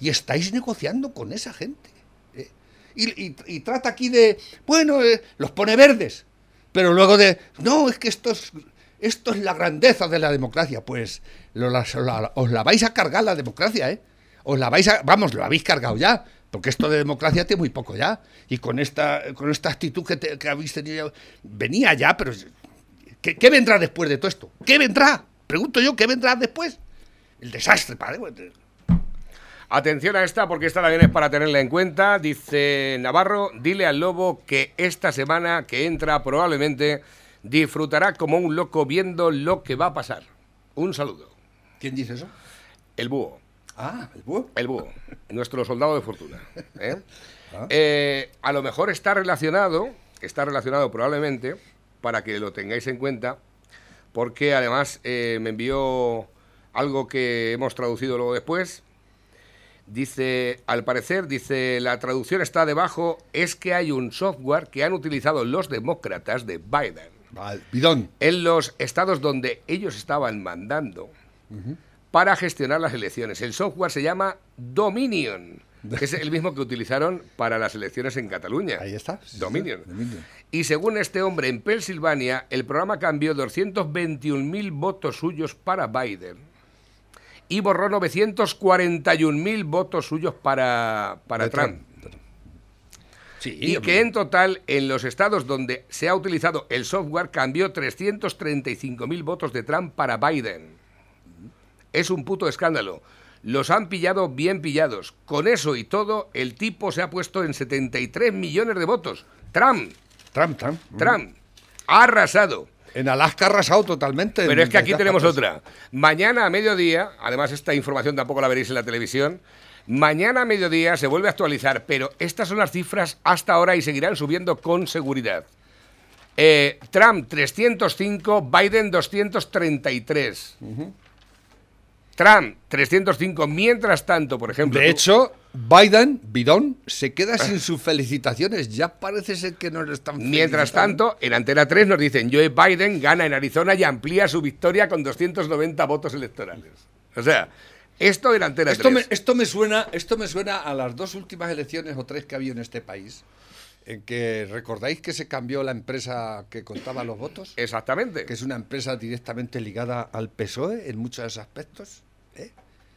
Y estáis negociando con esa gente. ¿eh? Y, trata aquí de, bueno, eh, los pone verdes, pero luego de, no, es que esto es, esto es la grandeza de la democracia. Pues lo- os la vais a cargar la democracia, ¿eh? Os la vais a, vamos, lo habéis cargado ya, porque esto de democracia tiene muy poco ya. Y con esta, con esta actitud que, te- que habéis tenido, venía ya, pero ¿qué, qué vendrá después de todo esto? ¿Qué vendrá? Pregunto yo, ¿qué vendrá después? El desastre, padre. Atención a esta porque esta también es para tenerla en cuenta. Dice Navarro, dile al lobo que esta semana que entra probablemente disfrutará como un loco viendo lo que va a pasar. Un saludo. ¿Quién dice eso? El búho. Ah, el búho. El búho, nuestro soldado de fortuna. ¿eh? Ah. Eh, a lo mejor está relacionado, está relacionado probablemente, para que lo tengáis en cuenta, porque además eh, me envió algo que hemos traducido luego después. Dice, al parecer, dice, la traducción está debajo, es que hay un software que han utilizado los demócratas de Biden Vale, bidón. en los estados donde ellos estaban mandando para gestionar las elecciones. El software se llama Dominion, que es el mismo que utilizaron para las elecciones en Cataluña. Ahí está. Sí, sí, Dominion. Y según este hombre, en Pensilvania, el programa cambió 221.000 votos suyos para Biden y borró 941.000 votos suyos para, para Trump. Sí, Y que en total, en los estados donde se ha utilizado el software, cambió 335.000 votos de Trump para Biden. Es un puto escándalo. Los han pillado bien pillados. Con eso y todo, el tipo se ha puesto en 73 millones de votos. Trump, Trump, Trump. Trump, ha arrasado. En Alaska ha arrasado totalmente. Pero es que aquí en- tenemos otra. Mañana a mediodía, además esta información tampoco la veréis en la televisión, mañana a mediodía se vuelve a actualizar, pero estas son las cifras hasta ahora y seguirán subiendo con seguridad. Eh, Trump 305, Biden 233. Trump 305. Mientras tanto, por ejemplo... De tú- hecho, Biden, bidón, se queda sin sus felicitaciones. Ya parece ser que no le están Mientras tanto, en Antena 3 nos dicen, Joe Biden gana en Arizona y amplía su victoria con 290 votos electorales. O sea, esto en Antena Esto 3. me, esto, me suena, esto me suena a las dos últimas elecciones o tres que ha habido en este país, en que recordáis que se cambió la empresa que contaba los votos, Exactamente. que es una empresa directamente ligada al PSOE en muchos aspectos. ¿eh?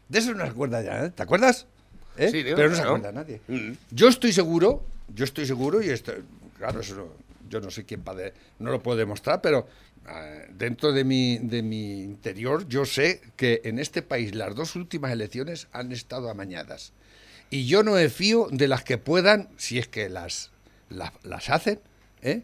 De eso no se acuerda ya, ¿eh? ¿te acuerdas? ¿Eh? Sí, ¿no? Pero no se acuerda nadie. Mm. Yo estoy seguro, yo estoy seguro, y esto, claro, eso no- yo no sé quién va de- no lo puedo demostrar, pero eh, dentro de mi, de mi interior yo sé que en este país las dos últimas elecciones han estado amañadas. Y yo no me fío de las que puedan, si es que las, las, hacen, ¿eh?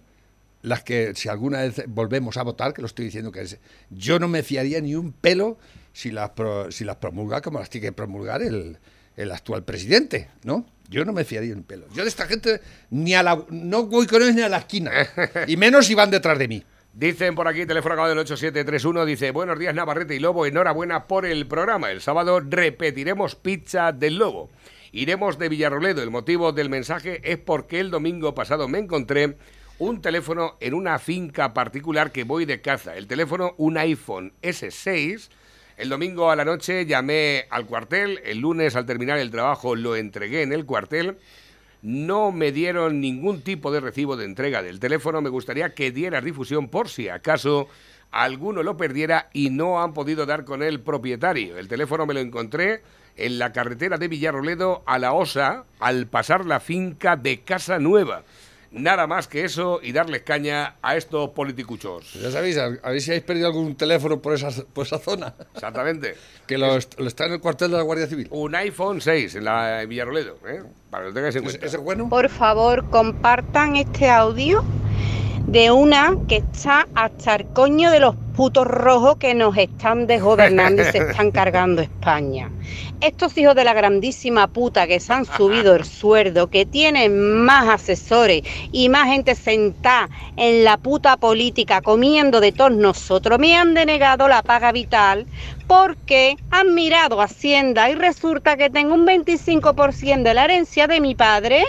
las que si alguna vez volvemos a votar, que lo estoy diciendo que es, yo no me fiaría ni un pelo si las, pro- si las promulga como las tiene que promulgar el, el actual presidente, ¿no? Yo no me fiaría un pelo. Yo de esta gente ni a la, no voy con ellos ni a la esquina, y menos si van detrás de mí. Dicen por aquí, teléfono acabado del 8731, dice, buenos días Navarrete y Lobo, enhorabuena por el programa. El sábado repetiremos pizza del Lobo. Iremos de Villarroledo. El motivo del mensaje es porque el domingo pasado me encontré un teléfono en una finca particular que voy de caza. El teléfono, un iPhone S6. El domingo a la noche llamé al cuartel, el lunes al terminar el trabajo lo entregué en el cuartel. No me dieron ningún tipo de recibo de entrega del teléfono. Me gustaría que dieras difusión por si acaso alguno lo perdiera y no han podido dar con el propietario. El teléfono me lo encontré en la carretera de Villarroledo a la Osa al pasar la finca de Casa Nueva. Nada más que eso y darles caña a estos politicuchos. Ya sabéis, a, a ver si habéis perdido algún teléfono por esa, por esa zona, Exactamente. que lo, est- lo está en el cuartel de la Guardia Civil. Un iPhone 6 en la en Villarroledo, ¿eh? para que lo tengáis en ¿Ese, cuenta. ese es bueno? Por favor, compartan este audio de una que está hasta el coño de los putos rojos que nos están desgobernando y se están cargando España. Estos hijos de la grandísima puta que se han subido el sueldo, que tienen más asesores y más gente sentada en la puta política comiendo de todos nosotros, me han denegado la paga vital porque han mirado Hacienda y resulta que tengo un 25% de la herencia de mi padre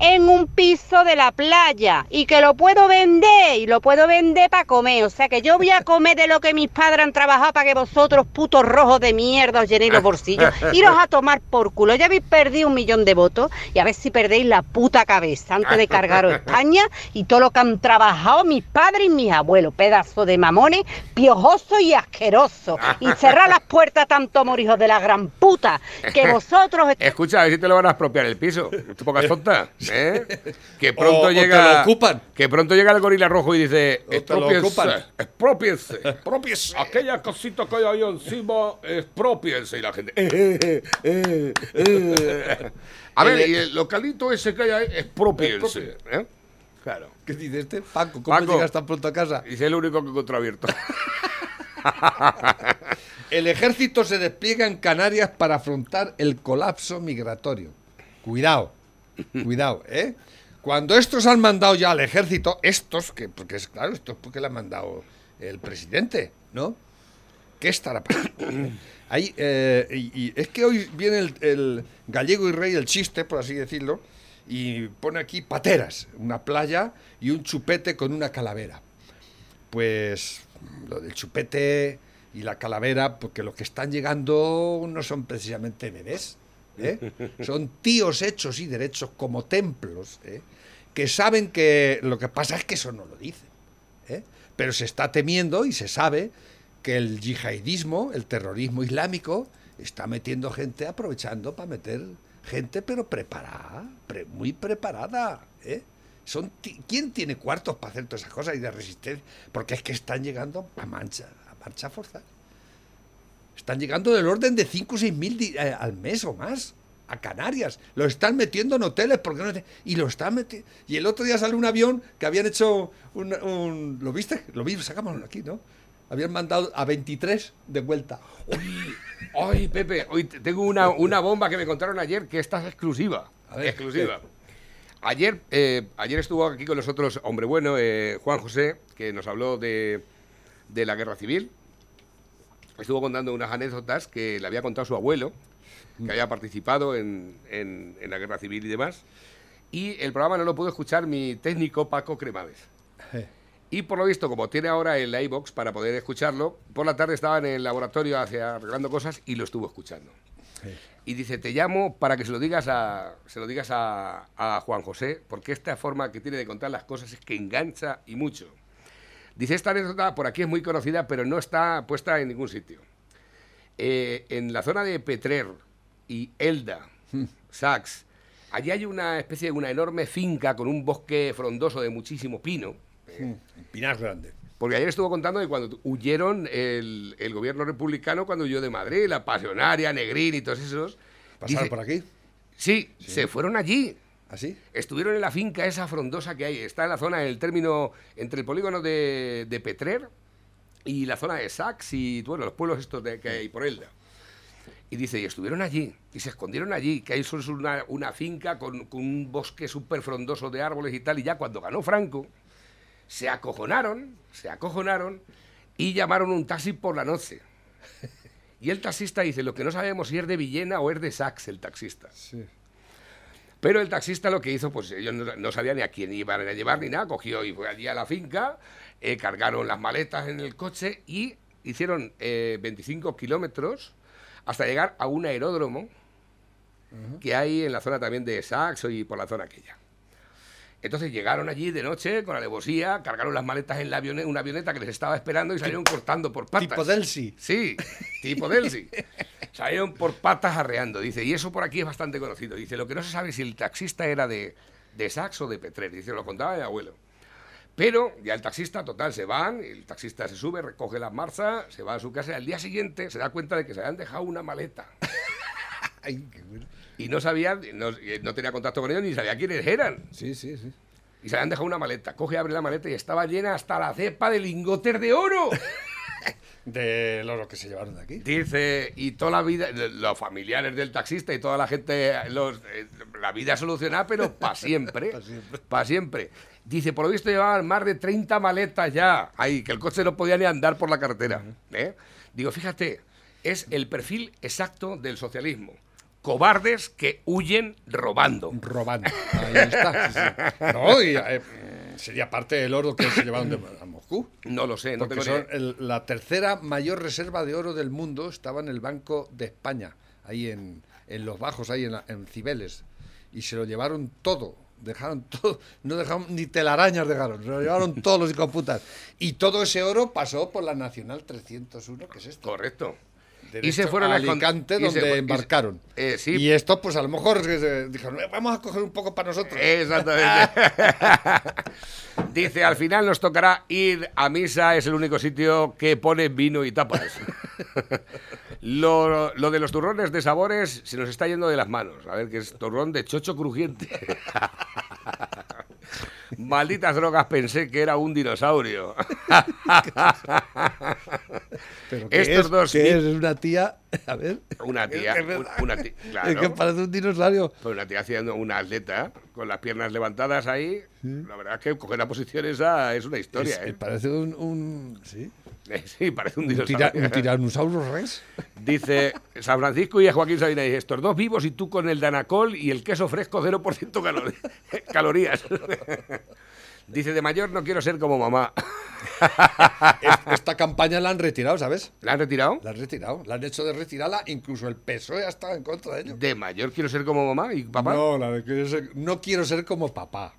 en un piso de la playa y que lo puedo vender y lo puedo vender para comer. O sea que yo voy a comer de lo que mis padres han trabajado para que vosotros, putos rojos de mierda, os llenéis los bolsillos. Iros a tomar por culo. Ya habéis perdido un millón de votos y a ver si perdéis la puta cabeza antes de cargaros España y todo lo que han trabajado mis padres y mis abuelos. Pedazo de mamones, piojoso y asqueroso. Y cerrar las puertas tanto amor, hijos de la gran puta, que vosotros... Escucha, a ver si te lo van a expropiar el piso. Tu poca tonta, ¿eh? Que pronto O- o llega. lo ocupan. Que pronto llega el gorila rojo y dice: O ocupan. Expropiense, expropiense. Aquella cosita que hay ahí encima, expropiense. Y la gente. "Eh, eh, eh, eh". A ver, y el localito ese que hay ahí, expropiense. ¿eh? Claro. ¿Qué dice este? Paco, ¿cómo Paco. llegas tan pronto a casa? Dice el único que encontró abierto. El ejército se despliega en Canarias para afrontar el colapso migratorio. Cuidado, cuidado, ¿eh? Cuando estos han mandado ya al ejército, estos, que porque es claro, esto es porque le ha mandado el presidente, ¿no? ¿Qué estará pasando? Ahí, eh, y, y es que hoy viene el, el gallego y rey, el chiste, por así decirlo, y pone aquí pateras, una playa y un chupete con una calavera. Pues lo del chupete y la calavera, porque los que están llegando no son precisamente bebés, ¿eh? son tíos hechos y derechos como templos, ¿eh? que saben que lo que pasa es que eso no lo dicen. ¿eh? Pero se está temiendo y se sabe que el yihadismo, el terrorismo islámico, está metiendo gente, aprovechando para meter gente, pero preparada, pre- muy preparada. Son ¿Quién tiene cuartos para hacer todas esas cosas y de resistencia? Porque es que están llegando a mancha, a marcha forzada. Están llegando del orden de 5 o 6 mil eh, al mes o más a Canarias. Lo están metiendo en hoteles porque no y lo están metiendo. Y el otro día salió un avión que habían hecho un, un- ¿lo viste? Lo vi, sacámoslo aquí, ¿no? Habían mandado a 23 de vuelta. Ay, Pepe, hoy te- tengo una, una bomba que me contaron ayer que esta es exclusiva. A ver, exclusiva. Ayer, eh, ayer estuvo aquí con nosotros, hombre bueno, eh, Juan José, que nos habló de, de la guerra civil. Estuvo contando unas anécdotas que le había contado su abuelo, que había participado en, en- en la guerra civil y demás. Y el programa no lo pudo escuchar mi técnico Paco Cremades. Y por lo visto, como tiene ahora el iBox para poder escucharlo, por la tarde estaba en el laboratorio hacia, arreglando cosas y lo estuvo escuchando. Y dice, te llamo para que se lo digas a, se lo digas a, a Juan José, porque esta forma que tiene de contar las cosas es que engancha y mucho. Dice, esta anécdota por aquí es muy conocida, pero no está puesta en ningún sitio. Eh, en la zona de Petrer y Elda, Sax, allí hay una especie de una enorme finca con un bosque frondoso de muchísimo pino. Pinar Grande. Porque ayer estuvo contando de cuando huyeron el, el gobierno republicano cuando huyó de Madrid, la Pasionaria, Negrín y todos esos. ¿Pasaron Dice- por aquí? Sí, se fueron allí. ¿Así? Estuvieron en la finca esa frondosa que hay. Está en la zona, en el término entre el polígono de, de Petrer y la zona de Sax y bueno, los pueblos estos de, que hay por Elda. Y dice, y estuvieron allí, y se escondieron allí, que ahí es una, una finca con, con un bosque súper frondoso de árboles y tal, y ya cuando ganó Franco, se acojonaron, se acojonaron y llamaron un taxi por la noche. Y el taxista dice, lo que no sabemos si es de Villena o es de Sax el taxista. Sí. Pero el taxista lo que hizo, pues ellos no, no sabían ni a quién iban a llevar ni nada, cogió y fue allí a la finca, eh, cargaron las maletas en el coche y hicieron eh, 25 kilómetros hasta llegar a un aeródromo que hay en la zona también de Saxo y por la zona aquella. Entonces llegaron allí de noche con alevosía, cargaron las maletas en la avione- una avioneta que les estaba esperando y salieron cortando por patas. Tipo Delsi. Sí, tipo Delsi. Salieron por patas arreando, dice, y eso por aquí es bastante conocido. Dice, lo que no se sabe es si el taxista era de, de Sax o de Petrer. Dice, lo contaba mi abuelo. Pero ya el taxista, total, se van, el taxista se sube, recoge la marcha, se va a su casa y al día siguiente se da cuenta de que se habían dejado una maleta. Ay, qué bueno. Y no sabía, no, no tenía contacto con ellos ni sabía quiénes eran. Sí, sí, sí. Y se habían dejado una maleta. Coge, abre la maleta y estaba llena hasta la cepa de lingotes de oro. De lo que se llevaron de aquí. Dice, y toda la vida, los familiares del taxista y toda la gente, los, eh, la vida solucionada, pero para siempre. Pa' siempre. Para siempre. Dice, por lo visto llevaban más de 30 maletas ya. Ahí, que el coche no podía ni andar por la carretera. ¿eh? Digo, fíjate, es el perfil exacto del socialismo. Cobardes que huyen robando. Robando. Ahí está. No, y eh, sería parte del oro que se llevaron de, a Moscú. No lo sé, no Porque son el- la tercera mayor reserva de oro del mundo estaba en el Banco de España, ahí en, en los bajos, ahí en, en Cibeles. Y se lo llevaron todo. Dejaron todo, no dejaron ni telarañas dejaron, se lo llevaron todos los hijoputas. Y todo ese oro pasó por la Nacional 301, que es esto. Correcto. Y se fueron a Alicante, y se donde y se- embarcaron. Eh, sí, Y esto, pues a lo mejor eh, dijeron, "Eh, vamos a coger un poco para nosotros. Exactamente. Dice, al final nos tocará ir a misa, es el único sitio que pone vino y tapas. Lo, lo de los turrones de sabores se nos está yendo de las manos. A ver, que es turrón de chocho crujiente. Malditas drogas, pensé que era un dinosaurio. Pero ¿qué Estos es? dos ¿Qué? ¿Es una tía? A ver. Una tía, Es un- una tía, Es claro. que parece un dinosaurio. Pues una tía haciendo una atleta con las piernas levantadas ahí. La verdad es que coger la posición esa es una historia, Es- ¿eh? Parece un, un- sí, Sí, parece un un, dinosaurio. tira- un Tyrannosaurus Rex. Dice San Francisco y Joaquín Sabina, dice, estos dos vivos y tú con el danacol y el queso fresco 0% calor- calorías. Dice, de mayor no quiero ser como mamá. Es- Esta campaña la han retirado, ¿sabes? ¿La han retirado? La han retirado. La han hecho de retirarla. Incluso el PSOE ha estado en contra de ello. De mayor quiero ser como mamá y papá. No, la de quiero ser- no quiero ser como papá.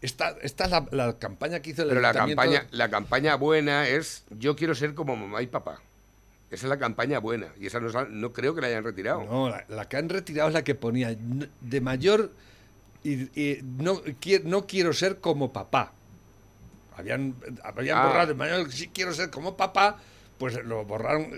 Esta, esta es la, la campaña que hizo el Pero la campaña, la campaña buena es yo quiero ser como mamá y papá. Esa es la campaña buena. Y esa no, no creo que la hayan retirado. No, la, la que han retirado es la que ponía "N- de mayor y, y no, no quiero ser como papá. Habían, habían Ah. borrado de mayor, sí quiero ser como papá, pues lo borraron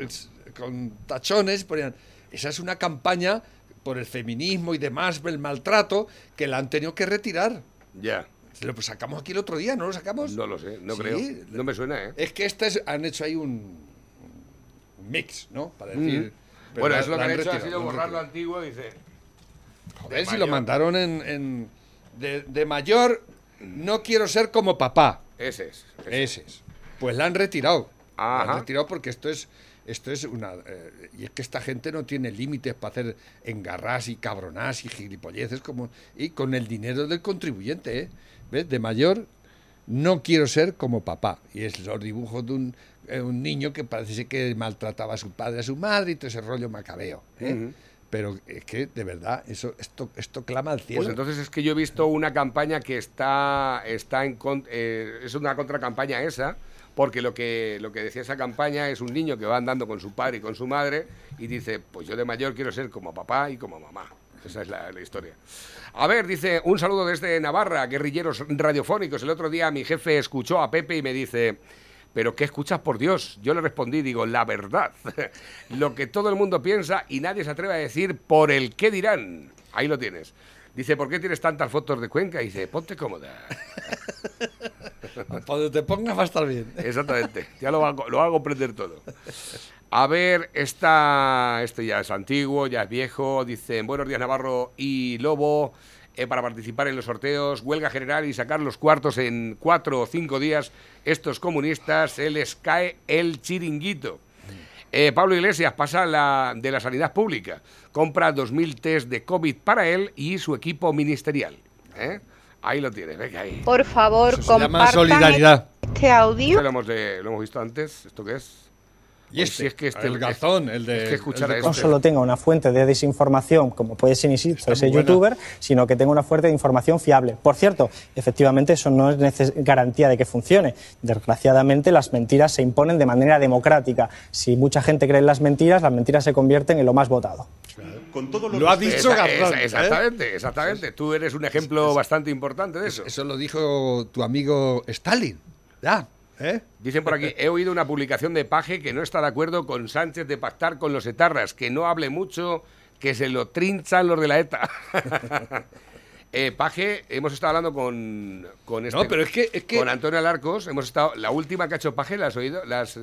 con tachones, ponían, esa es una campaña por el feminismo y demás, el maltrato, que la han tenido que retirar. Ya. Lo pues, sacamos aquí el otro día, ¿no lo sacamos? No lo sé, no Sí, creo. No me suena, ¿eh? Es que estas han hecho ahí un, un mix, ¿no? Para decir. Bueno, la- es lo que han han hecho ha sido borrar lo antiguo, dice. Joder, de si lo mandaron en. en- de, de mayor, no quiero ser como papá. Ese es. ese es. Ese es. Pues la han retirado. La Ajá. han retirado porque esto es. Esto es una. eh, y es que esta gente no tiene límites para hacer engarras y cabronás y gilipolleces como. Y con el dinero del contribuyente, ¿eh? ¿Ves? De mayor, no quiero ser como papá. Y es los dibujos de un, eh, un niño que parece que maltrataba a su padre, a su madre y todo ese rollo macabeo. ¿eh? Pero es que, de verdad, eso, esto, esto clama al cielo. Pues entonces es que yo he visto una campaña que está, está en eh, es una contracampaña esa, porque lo que, lo que decía esa campaña es un niño que va andando con su padre y con su madre y dice, pues yo de mayor quiero ser como papá y como mamá. Esa es la, la historia. A ver, dice, un saludo desde Navarra, guerrilleros radiofónicos. El otro día mi jefe escuchó a Pepe y me dice, ¿pero qué escuchas por Dios? Yo le respondí, digo, la verdad. Lo que todo el mundo piensa y nadie se atreve a decir por el qué dirán. Ahí lo tienes. Dice, ¿por qué tienes tantas fotos de Cuenca? Y dice, ponte cómoda. Donde te pongas va a estar bien. Exactamente, ya lo hago, lo hago comprender todo. A ver, esta, este ya es antiguo, ya es viejo. Dicen, buenos días Navarro y Lobo. Eh, para participar en los sorteos, huelga general y sacar los cuartos en cuatro o cinco días, estos comunistas se les cae el chiringuito. Eh, Pablo Iglesias pasa la, de la sanidad pública, compra 2.000 test de COVID para él y su equipo ministerial. ¿eh? Ahí lo tienes, venga ahí. Por favor, Eso se llama compartan solidaridad. este audio. Esto lo hemos, de- lo hemos visto antes, ¿esto qué es? Y Pues este, si es que este- el gazón, el de... es que escuchar el de a no este- solo tenga una fuente de desinformación, como puede ser, insisto, Está ese buena. youtuber, sino que tenga una fuente de información fiable. Por cierto, efectivamente eso no es garantía de que funcione. Desgraciadamente las mentiras se imponen de manera democrática. Si mucha gente cree en las mentiras, las mentiras se convierten en lo más votado. Lo ha dicho Esa- Gazón. esa- ¿eh? exactamente, exactamente. Tú eres un ejemplo bastante importante de eso. Eso lo dijo tu amigo Stalin. Ya, ¿eh? Dicen por aquí, he oído una publicación de Paje que no está de acuerdo con Sánchez de pactar con los etarras, que no hable mucho, que se lo trinchan los de la ETA. Eh, Paje, hemos estado hablando con, con este, No, pero es que- es que- con Antonio Alarcos, hemos estado, la última que ha hecho Paje, ¿la has oído? Las,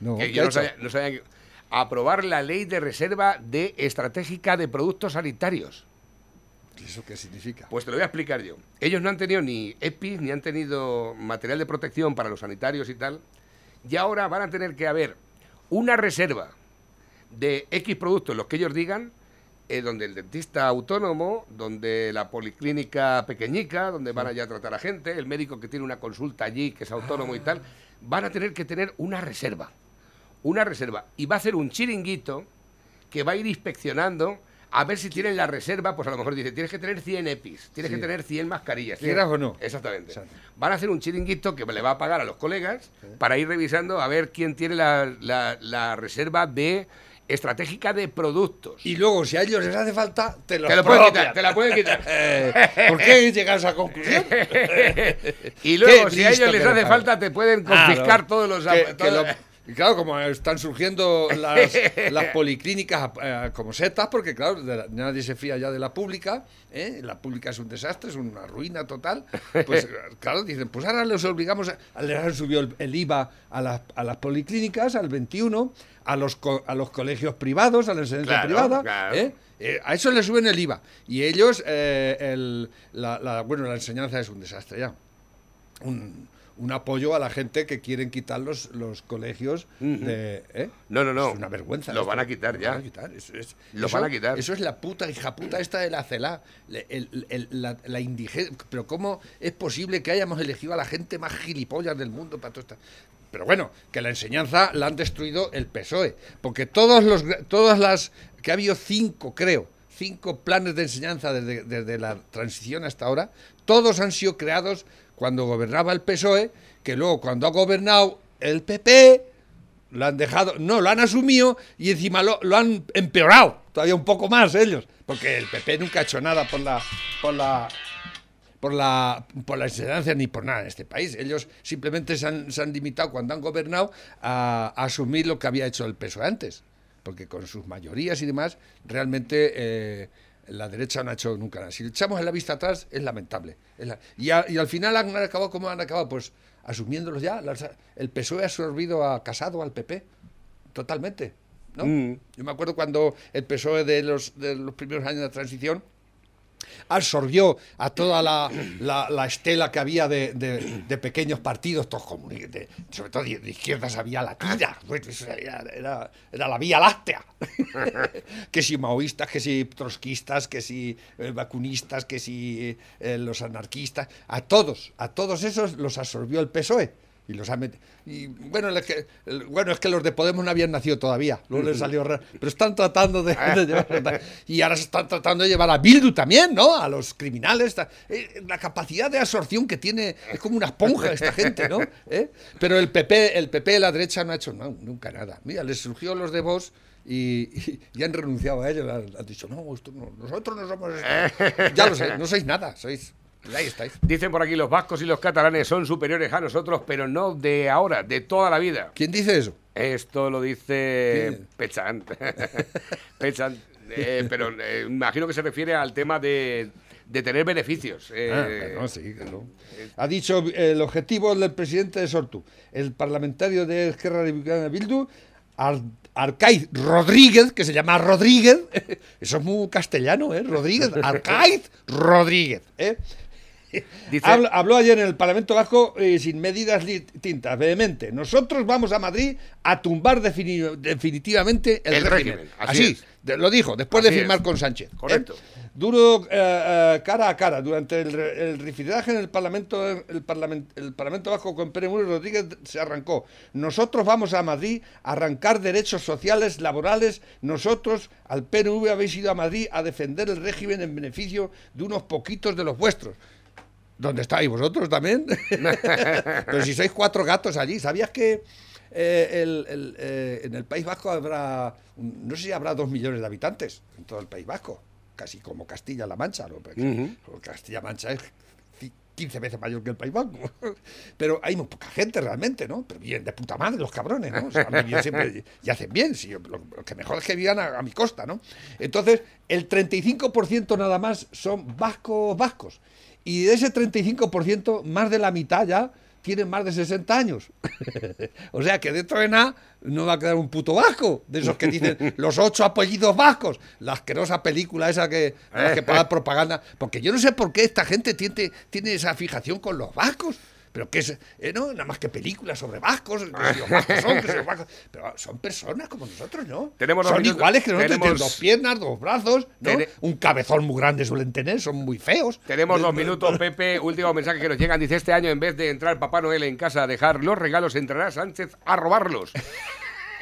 No, que ¿qué yo no sabía, no sabía que- aprobar la ley de reserva de estratégica de productos sanitarios. ¿Eso qué significa? Pues te lo voy a explicar yo. Ellos no han tenido ni EPIs, ni han tenido material de protección para los sanitarios y tal. Y ahora van a tener que haber una reserva de X productos, los que ellos digan, eh, donde el dentista autónomo, donde la policlínica pequeñica, donde van allá a tratar a gente, el médico que tiene una consulta allí, que es autónomo y tal, van a tener que tener una reserva. Una reserva. Y va a hacer un chiringuito que va a ir inspeccionando a ver si tienen la reserva, pues a lo mejor dice, tienes que tener 100 EPIs, tienes Sí. que tener 100 mascarillas. Quieras o no. Exactamente. Exacto. Van a hacer un chiringuito que le va a pagar a los colegas para ir revisando a ver quién tiene la, la- la reserva de estratégica de productos. Y luego, si a ellos les hace falta, te lo te lo pueden quitar, te la pueden quitar. ¿Por qué llegas a esa conclusión? y luego, si a ellos les hace falta, te pueden confiscar todos los... Que- que todo- lo- y claro, como están surgiendo las, las policlínicas eh, como setas, porque claro, de la- nadie se fía ya de la pública, ¿eh? la pública es un desastre, es una ruina total, pues claro, dicen, pues ahora les obligamos, a, les han subido el, el IVA a las, a las policlínicas al 21, a los, co- a los colegios privados, a la enseñanza Claro, privada, claro. ¿eh? Eh, a eso le suben el IVA. Y ellos, eh, el- la, la- bueno, la enseñanza es un desastre ya. Un, un apoyo a la gente que quieren quitar los, los colegios de... ¿eh? No, no, no. Es una vergüenza. Lo esto. van a quitar Lo ya. van a quitar. Eso es, Lo eso- van a quitar. Eso es la puta hija puta esta de la CELA. Le- el- el- la, la indigencia. Pero ¿cómo es posible que hayamos elegido a la gente más gilipollas del mundo para todo esto? Pero bueno, que la enseñanza la han destruido el PSOE. Porque todos los, todas las... Que ha habido cinco, creo, cinco planes de enseñanza desde, desde la transición hasta ahora, todos han sido creados cuando gobernaba el PSOE, que luego cuando ha gobernado el PP, lo han dejado, no, lo han asumido y encima lo, lo han empeorado todavía un poco más ellos, porque el PP nunca ha hecho nada por la, por la, por la, por la enseñanza ni por nada en este país. Ellos simplemente se han, se han limitado cuando han gobernado a, a asumir lo que había hecho el PSOE antes, porque con sus mayorías y demás, realmente eh, la derecha no ha hecho nunca nada. Si echamos la vista atrás, es lamentable. Es la- y, a- y al final han acabado como han acabado, pues asumiéndolos ya. Las- el PSOE ha absorbido a Casado, al PP, totalmente. ¿no? Mm. Yo me acuerdo cuando el PSOE de los, de los primeros años de la transición absorbió a toda la, la- la estela que había de, pequeños partidos, todos de- sobre todo de, izquierdas había la tira, pues, era- era la vía láctea. que si maoístas, que si trotskistas, que si eh, vacunistas, que si eh, los anarquistas, a todos, a todos esos los absorbió el PSOE. Y los ha met- y bueno, es que, el- bueno, es que los de Podemos no habían nacido todavía, luego les salió raro, pero están tratando de, de llevar- y ahora se están tratando de llevar a Bildu también, ¿no? A los criminales, eh, la capacidad de absorción que tiene es como una esponja esta gente, ¿no? ¿Eh? Pero el PP, el PP de la derecha no ha hecho no, nunca nada. Mira, les surgió los de Vox y, y- y han renunciado a ellos, han, han dicho, no, esto no, nosotros no somos esto". Ya lo sé, no sois nada, sois ahí estáis. Dicen por aquí, los vascos y los catalanes son superiores a nosotros, pero no de ahora, de toda la vida. ¿Quién dice eso? Esto lo dice ¿Quién? Pechant. eh, pero eh, imagino que se refiere al tema de, de tener beneficios. eh, Ah, bueno, sí, claro. Ha dicho eh, el objetivo del presidente de Sortu, el parlamentario de Esquerra Republicana Bildu, Ar Arcaiz Rodríguez, que se llama Rodríguez, eso es muy castellano, ¿eh? Rodríguez, Arcaiz Rodríguez, ¿eh? Dice- habló ayer en el Parlamento Vasco eh, sin medidas distintas, vehemente. Nosotros vamos a Madrid a tumbar defini- definitivamente el, El régimen. régimen, así Así, es. de- lo dijo, después de firmar es. con Sánchez. ¿eh? Correcto. Duro eh, eh, cara a cara durante el, el rifirraje en el Parlamento el, Parlament- el Parlamento Vasco con Pérez Muro Rodríguez se arrancó. Nosotros vamos a Madrid a arrancar derechos sociales, laborales. Nosotros al PNV habéis ido a Madrid a defender el régimen en beneficio de unos poquitos de los vuestros. ¿Dónde estáis vosotros también? Pero si sois cuatro gatos allí, ¿sabías que eh, el- el, eh, en el País Vasco habrá, no sé si habrá dos millones de habitantes en todo el País Vasco? Casi como Castilla-La Mancha, ¿no? Porque Ujú. Castilla-La Mancha es ci- 15 veces mayor que el País Vasco. Pero hay muy poca gente realmente, ¿no? Pero bien de puta madre los cabrones, ¿no? O sea, han vivido siempre y hacen bien. Sí, lo, lo que mejor es que vivan a, a mi costa, ¿no? Entonces, el 35% nada más son vascos vascos. Y de ese 35%, más de la mitad ya tienen más de 60 años. o sea que dentro de nada no va a quedar un puto vasco. De esos que dicen los ocho apellidos vascos. La asquerosa película esa que, que paga propaganda. Porque yo no sé por qué esta gente tiene, tiene esa fijación con los vascos. Pero que es, eh, no, nada más que películas sobre vascos, que si los vascos son, que si los vascos. Pero son personas como nosotros, ¿no? Tenemos son minutos. iguales que nosotros, Tenemos- dos piernas, dos brazos, Un cabezón muy grande suelen tener, son muy feos. Tenemos dos minutos, Pepe. Último mensaje que nos llegan. Dice, este año en vez de entrar Papá Noel en casa a dejar los regalos, entrará Sánchez a robarlos.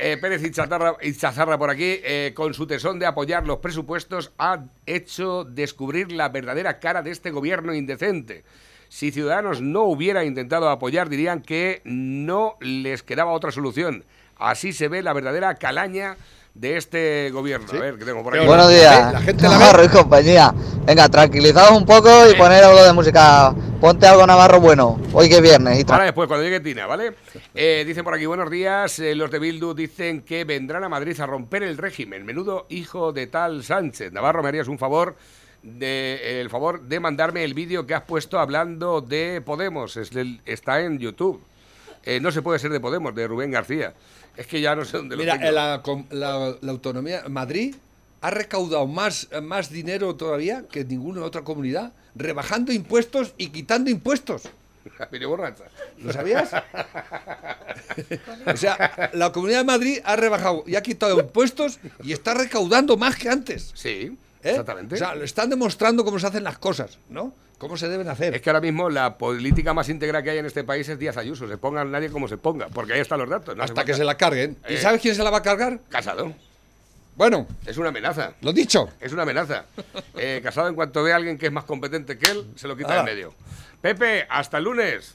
Eh, Pérez Ichazarra, Ichazarra por aquí, eh, con su tesón de apoyar los presupuestos, ha hecho descubrir la verdadera cara de este gobierno indecente. Si Ciudadanos no hubiera intentado apoyar, dirían que no les quedaba otra solución. Así se ve la verdadera calaña de este gobierno. A ver, ¿qué tengo por aquí? Bueno, Buenos días, la gente la ve. Navarro y compañía. Venga, tranquilizaos un poco y poner algo de música. Ponte algo Navarro bueno. Hoy que es viernes. Y Ahora después, cuando llegue Tina, ¿vale? Eh, dicen por aquí, buenos días. eh, los de Bildu dicen que vendrán a Madrid a romper el régimen. Menudo hijo de tal Sánchez. Navarro, ¿me harías un favor? De, el favor de mandarme el vídeo que has puesto hablando de Podemos. Es del- está en YouTube. Eh, no se puede ser de Podemos, de Rubén García. Es que ya no sé dónde Mira, lo tengo. eh, la, la- la autonomía, Madrid ha recaudado más, más dinero todavía que ninguna otra comunidad, rebajando impuestos y quitando impuestos. Mire, borracha. ¿Lo sabías? o sea, la Comunidad de Madrid ha rebajado y ha quitado impuestos y está recaudando más que antes. Sí, ¿eh? exactamente. O sea, lo están demostrando cómo se hacen las cosas, ¿no? Cómo se deben hacer. Es que ahora mismo la política más íntegra que hay en este país es Díaz Ayuso. Se ponga nadie como se ponga, porque ahí están los datos. no hasta que se la carguen. ¿Y Eh. sabes quién se la va a cargar? Casado. Bueno, Es una amenaza. lo dicho. Es una amenaza. Eh, casado, en cuanto ve a alguien que es más competente que él, se lo quita de Ah. medio. Pepe, hasta el lunes.